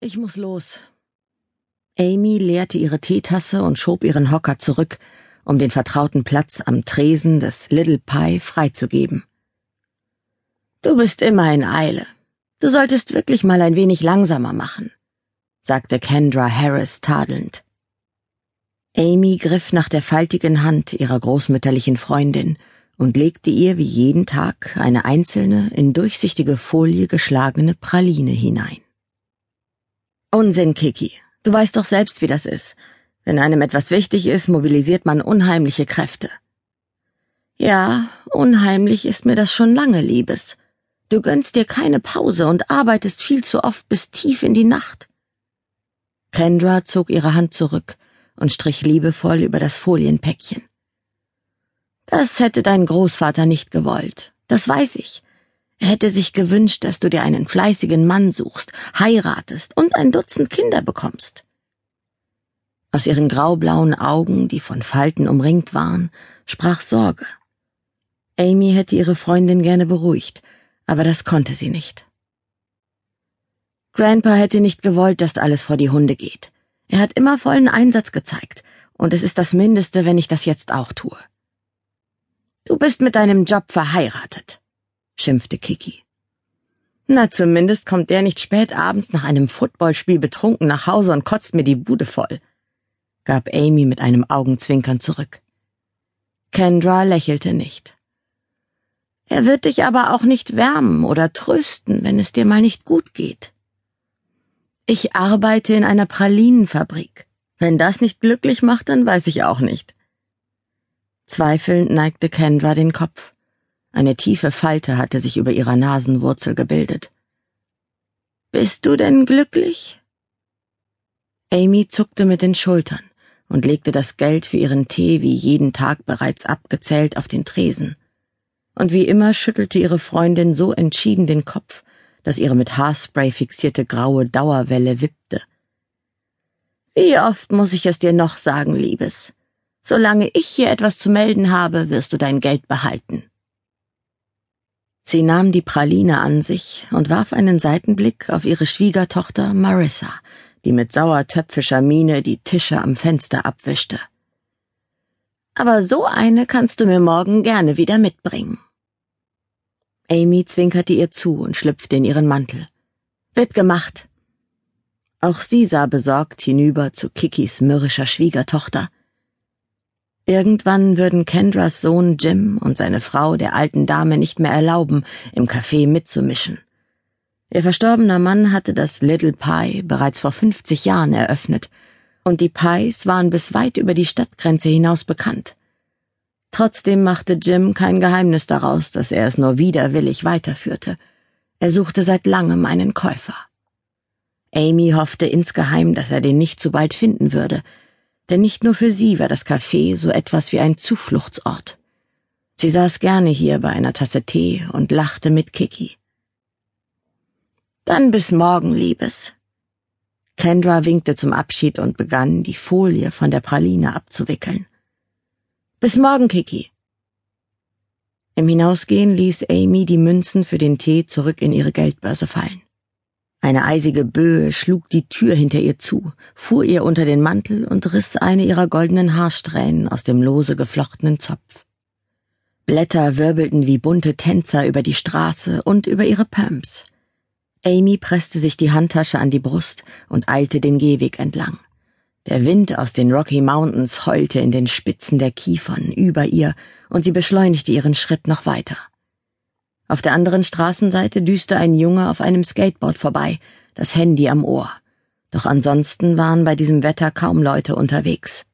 Ich muss los. Amy leerte ihre Teetasse und schob ihren Hocker zurück, um den vertrauten Platz am Tresen des Little Pie freizugeben. Du bist immer in Eile. Du solltest wirklich mal ein wenig langsamer machen, sagte Kendra Harris tadelnd. Amy griff nach der faltigen Hand ihrer großmütterlichen Freundin und legte ihr wie jeden Tag eine einzelne, in durchsichtige Folie geschlagene Praline hinein. Unsinn, Kiki. Du weißt doch selbst, wie das ist. Wenn einem etwas wichtig ist, mobilisiert man unheimliche Kräfte. Ja, unheimlich ist mir das schon lange, Liebes. Du gönnst dir keine Pause und arbeitest viel zu oft bis tief in die Nacht. Kendra zog ihre Hand zurück und strich liebevoll über das Folienpäckchen. Das hätte dein Großvater nicht gewollt, das weiß ich. Er hätte sich gewünscht, dass du dir einen fleißigen Mann suchst, heiratest und ein Dutzend Kinder bekommst. Aus ihren graublauen Augen, die von Falten umringt waren, sprach Sorge. Amy hätte ihre Freundin gerne beruhigt, aber das konnte sie nicht. Grandpa hätte nicht gewollt, dass alles vor die Hunde geht. Er hat immer vollen Einsatz gezeigt, und es ist das Mindeste, wenn ich das jetzt auch tue. Du bist mit deinem Job verheiratet, schimpfte Kiki. Na, zumindest kommt der nicht spät abends nach einem Footballspiel betrunken nach Hause und kotzt mir die Bude voll, gab Amy mit einem Augenzwinkern zurück. Kendra lächelte nicht. Er wird dich aber auch nicht wärmen oder trösten, wenn es dir mal nicht gut geht. Ich arbeite in einer Pralinenfabrik. Wenn das nicht glücklich macht, dann weiß ich auch nicht. Zweifelnd neigte Kendra den Kopf. Eine tiefe Falte hatte sich über ihrer Nasenwurzel gebildet. Bist du denn glücklich? Amy zuckte mit den Schultern und legte das Geld für ihren Tee wie jeden Tag bereits abgezählt auf den Tresen. Und wie immer schüttelte ihre Freundin so entschieden den Kopf, dass ihre mit Haarspray fixierte graue Dauerwelle wippte. Wie oft muss ich es dir noch sagen, Liebes? Solange ich hier etwas zu melden habe, wirst du dein Geld behalten. Sie nahm die Praline an sich und warf einen Seitenblick auf ihre Schwiegertochter Marissa, die mit sauertöpfischer Miene die Tische am Fenster abwischte. Aber so eine kannst du mir morgen gerne wieder mitbringen. Amy zwinkerte ihr zu und schlüpfte in ihren Mantel. Wird gemacht. Auch sie sah besorgt hinüber zu Kikis mürrischer Schwiegertochter. Irgendwann würden Kendras Sohn Jim und seine Frau der alten Dame nicht mehr erlauben, im Café mitzumischen. Ihr verstorbener Mann hatte das Little Pie bereits vor fünfzig Jahren eröffnet, und die Pies waren bis weit über die Stadtgrenze hinaus bekannt. Trotzdem machte Jim kein Geheimnis daraus, dass er es nur widerwillig weiterführte. Er suchte seit langem einen Käufer. Amy hoffte insgeheim, dass er den nicht so bald finden würde, denn nicht nur für sie war das Café so etwas wie ein Zufluchtsort. Sie saß gerne hier bei einer Tasse Tee und lachte mit Kiki. Dann bis morgen, Liebes. Kendra winkte zum Abschied und begann, die Folie von der Praline abzuwickeln. Bis morgen, Kiki. Im Hinausgehen ließ Amy die Münzen für den Tee zurück in ihre Geldbörse fallen. Eine eisige Böe schlug die Tür hinter ihr zu, fuhr ihr unter den Mantel und riss eine ihrer goldenen Haarsträhnen aus dem lose geflochtenen Zopf. Blätter wirbelten wie bunte Tänzer über die Straße und über ihre Pumps. Amy presste sich die Handtasche an die Brust und eilte den Gehweg entlang. Der Wind aus den Rocky Mountains heulte in den Spitzen der Kiefern über ihr, und sie beschleunigte ihren Schritt noch weiter. Auf der anderen Straßenseite düste ein Junge auf einem Skateboard vorbei, das Handy am Ohr. Doch ansonsten waren bei diesem Wetter kaum Leute unterwegs.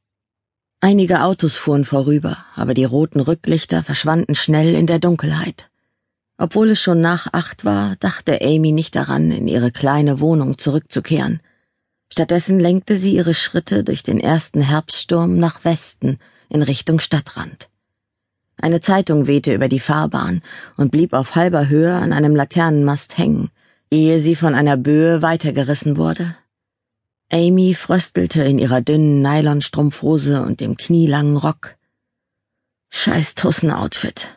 Einige Autos fuhren vorüber, aber die roten Rücklichter verschwanden schnell in der Dunkelheit. Obwohl es schon nach acht war, dachte Amy nicht daran, in ihre kleine Wohnung zurückzukehren – Stattdessen lenkte sie ihre Schritte durch den ersten Herbststurm nach Westen in Richtung Stadtrand. Eine Zeitung wehte über die Fahrbahn und blieb auf halber Höhe an einem Laternenmast hängen, ehe sie von einer Böe weitergerissen wurde. Amy fröstelte in ihrer dünnen Nylonstrumpfhose und dem knielangen Rock. Scheiß Tussen-Outfit,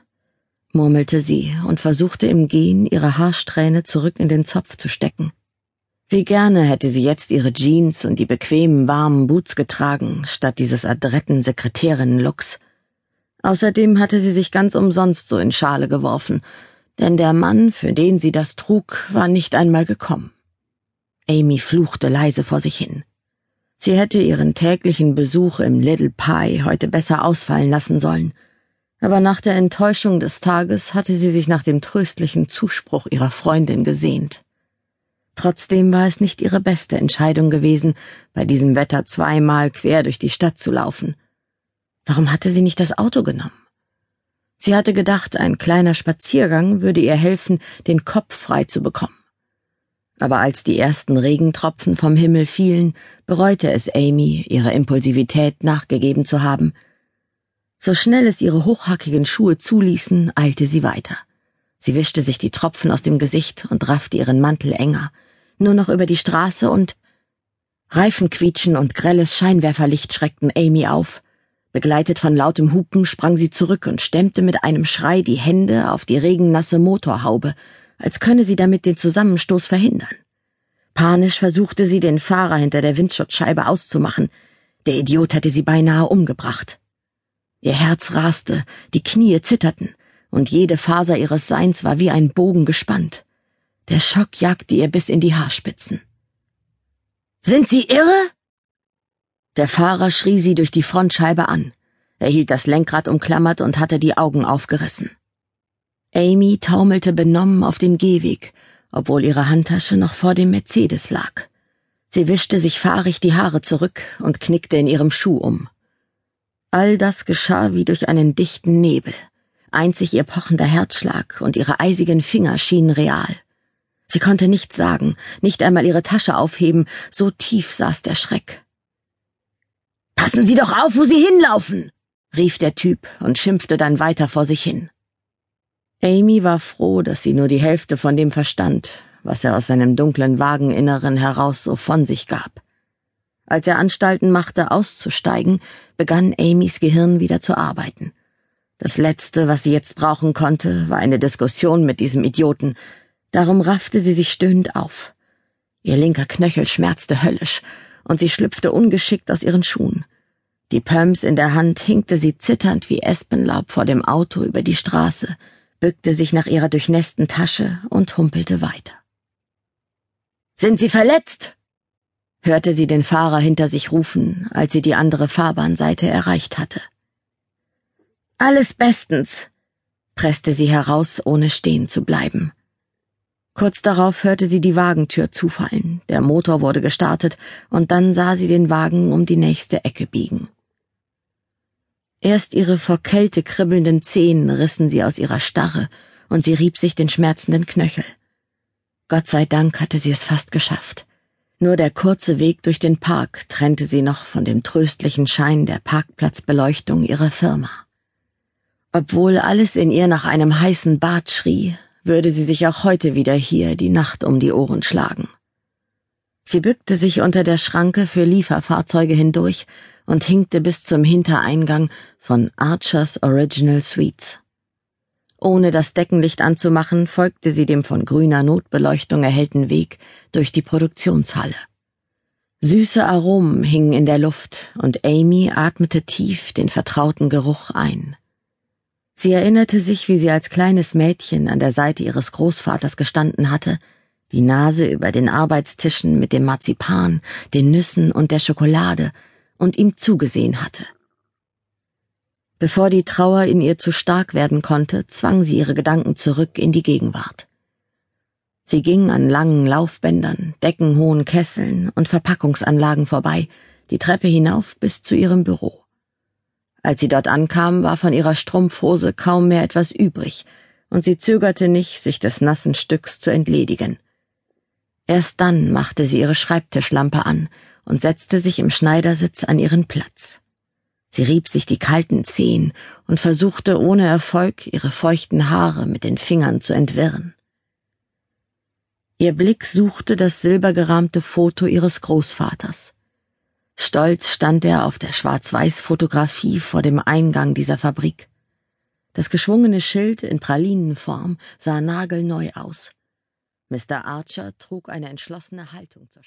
murmelte sie und versuchte im Gehen ihre Haarsträhne zurück in den Zopf zu stecken. Wie gerne hätte sie jetzt ihre Jeans und die bequemen, warmen Boots getragen, statt dieses adretten Sekretärinnen-Looks. Außerdem hatte sie sich ganz umsonst so in Schale geworfen, denn der Mann, für den sie das trug, war nicht einmal gekommen. Amy fluchte leise vor sich hin. Sie hätte ihren täglichen Besuch im Little Pie heute besser ausfallen lassen sollen, aber nach der Enttäuschung des Tages hatte sie sich nach dem tröstlichen Zuspruch ihrer Freundin gesehnt. Trotzdem war es nicht ihre beste Entscheidung gewesen, bei diesem Wetter zweimal quer durch die Stadt zu laufen. Warum hatte sie nicht das Auto genommen? Sie hatte gedacht, ein kleiner Spaziergang würde ihr helfen, den Kopf frei zu bekommen. Aber als die ersten Regentropfen vom Himmel fielen, bereute es Amy, ihrer Impulsivität nachgegeben zu haben. So schnell es ihre hochhackigen Schuhe zuließen, eilte sie weiter. Sie wischte sich die Tropfen aus dem Gesicht und raffte ihren Mantel enger nur noch über die Straße und Reifenquietschen und grelles Scheinwerferlicht schreckten Amy auf. Begleitet von lautem Hupen sprang sie zurück und stemmte mit einem Schrei die Hände auf die regennasse Motorhaube, als könne sie damit den Zusammenstoß verhindern. Panisch versuchte sie, den Fahrer hinter der Windschutzscheibe auszumachen. Der Idiot hätte sie beinahe umgebracht. Ihr Herz raste, die Knie zitterten, und jede Faser ihres Seins war wie ein Bogen gespannt. Der Schock jagte ihr bis in die Haarspitzen. Sind Sie irre? Der Fahrer schrie sie durch die Frontscheibe an. Er hielt das Lenkrad umklammert und hatte die Augen aufgerissen. Amy taumelte benommen auf den Gehweg, obwohl ihre Handtasche noch vor dem Mercedes lag. Sie wischte sich fahrig die Haare zurück und knickte in ihrem Schuh um. All das geschah wie durch einen dichten Nebel. Einzig ihr pochender Herzschlag und ihre eisigen Finger schienen real. Sie konnte nichts sagen, nicht einmal ihre Tasche aufheben, so tief saß der Schreck. Passen Sie doch auf, wo Sie hinlaufen, rief der Typ und schimpfte dann weiter vor sich hin. Amy war froh, dass sie nur die Hälfte von dem verstand, was er aus seinem dunklen Wageninneren heraus so von sich gab. Als er Anstalten machte, auszusteigen, begann Amys Gehirn wieder zu arbeiten. Das Letzte, was sie jetzt brauchen konnte, war eine Diskussion mit diesem Idioten, Darum raffte sie sich stöhnend auf. Ihr linker Knöchel schmerzte höllisch, und sie schlüpfte ungeschickt aus ihren Schuhen. Die Pumps in der Hand hinkte sie zitternd wie Espenlaub vor dem Auto über die Straße, bückte sich nach ihrer durchnässten Tasche und humpelte weiter. Sind Sie verletzt? hörte sie den Fahrer hinter sich rufen, als sie die andere Fahrbahnseite erreicht hatte. Alles bestens, presste sie heraus, ohne stehen zu bleiben. Kurz darauf hörte sie die Wagentür zufallen, der Motor wurde gestartet, und dann sah sie den Wagen um die nächste Ecke biegen. Erst ihre vor Kälte kribbelnden Zehen rissen sie aus ihrer Starre, und sie rieb sich den schmerzenden Knöchel. Gott sei Dank hatte sie es fast geschafft. Nur der kurze Weg durch den Park trennte sie noch von dem tröstlichen Schein der Parkplatzbeleuchtung ihrer Firma. Obwohl alles in ihr nach einem heißen Bad schrie, würde sie sich auch heute wieder hier die Nacht um die Ohren schlagen. Sie bückte sich unter der Schranke für Lieferfahrzeuge hindurch und hinkte bis zum Hintereingang von Archers Original Suites. Ohne das Deckenlicht anzumachen, folgte sie dem von grüner Notbeleuchtung erhellten Weg durch die Produktionshalle. Süße Aromen hingen in der Luft, und Amy atmete tief den vertrauten Geruch ein. Sie erinnerte sich, wie sie als kleines Mädchen an der Seite ihres Großvaters gestanden hatte, die Nase über den Arbeitstischen mit dem Marzipan, den Nüssen und der Schokolade und ihm zugesehen hatte. Bevor die Trauer in ihr zu stark werden konnte, zwang sie ihre Gedanken zurück in die Gegenwart. Sie ging an langen Laufbändern, deckenhohen Kesseln und Verpackungsanlagen vorbei, die Treppe hinauf bis zu ihrem Büro. Als sie dort ankam, war von ihrer Strumpfhose kaum mehr etwas übrig, und sie zögerte nicht, sich des nassen Stücks zu entledigen. Erst dann machte sie ihre Schreibtischlampe an und setzte sich im Schneidersitz an ihren Platz. Sie rieb sich die kalten Zehen und versuchte ohne Erfolg, ihre feuchten Haare mit den Fingern zu entwirren. Ihr Blick suchte das silbergerahmte Foto ihres Großvaters. Stolz stand er auf der Schwarz-Weiß-Fotografie vor dem Eingang dieser Fabrik. Das geschwungene Schild in Pralinenform sah nagelneu aus. Mr. Archer trug eine entschlossene Haltung zur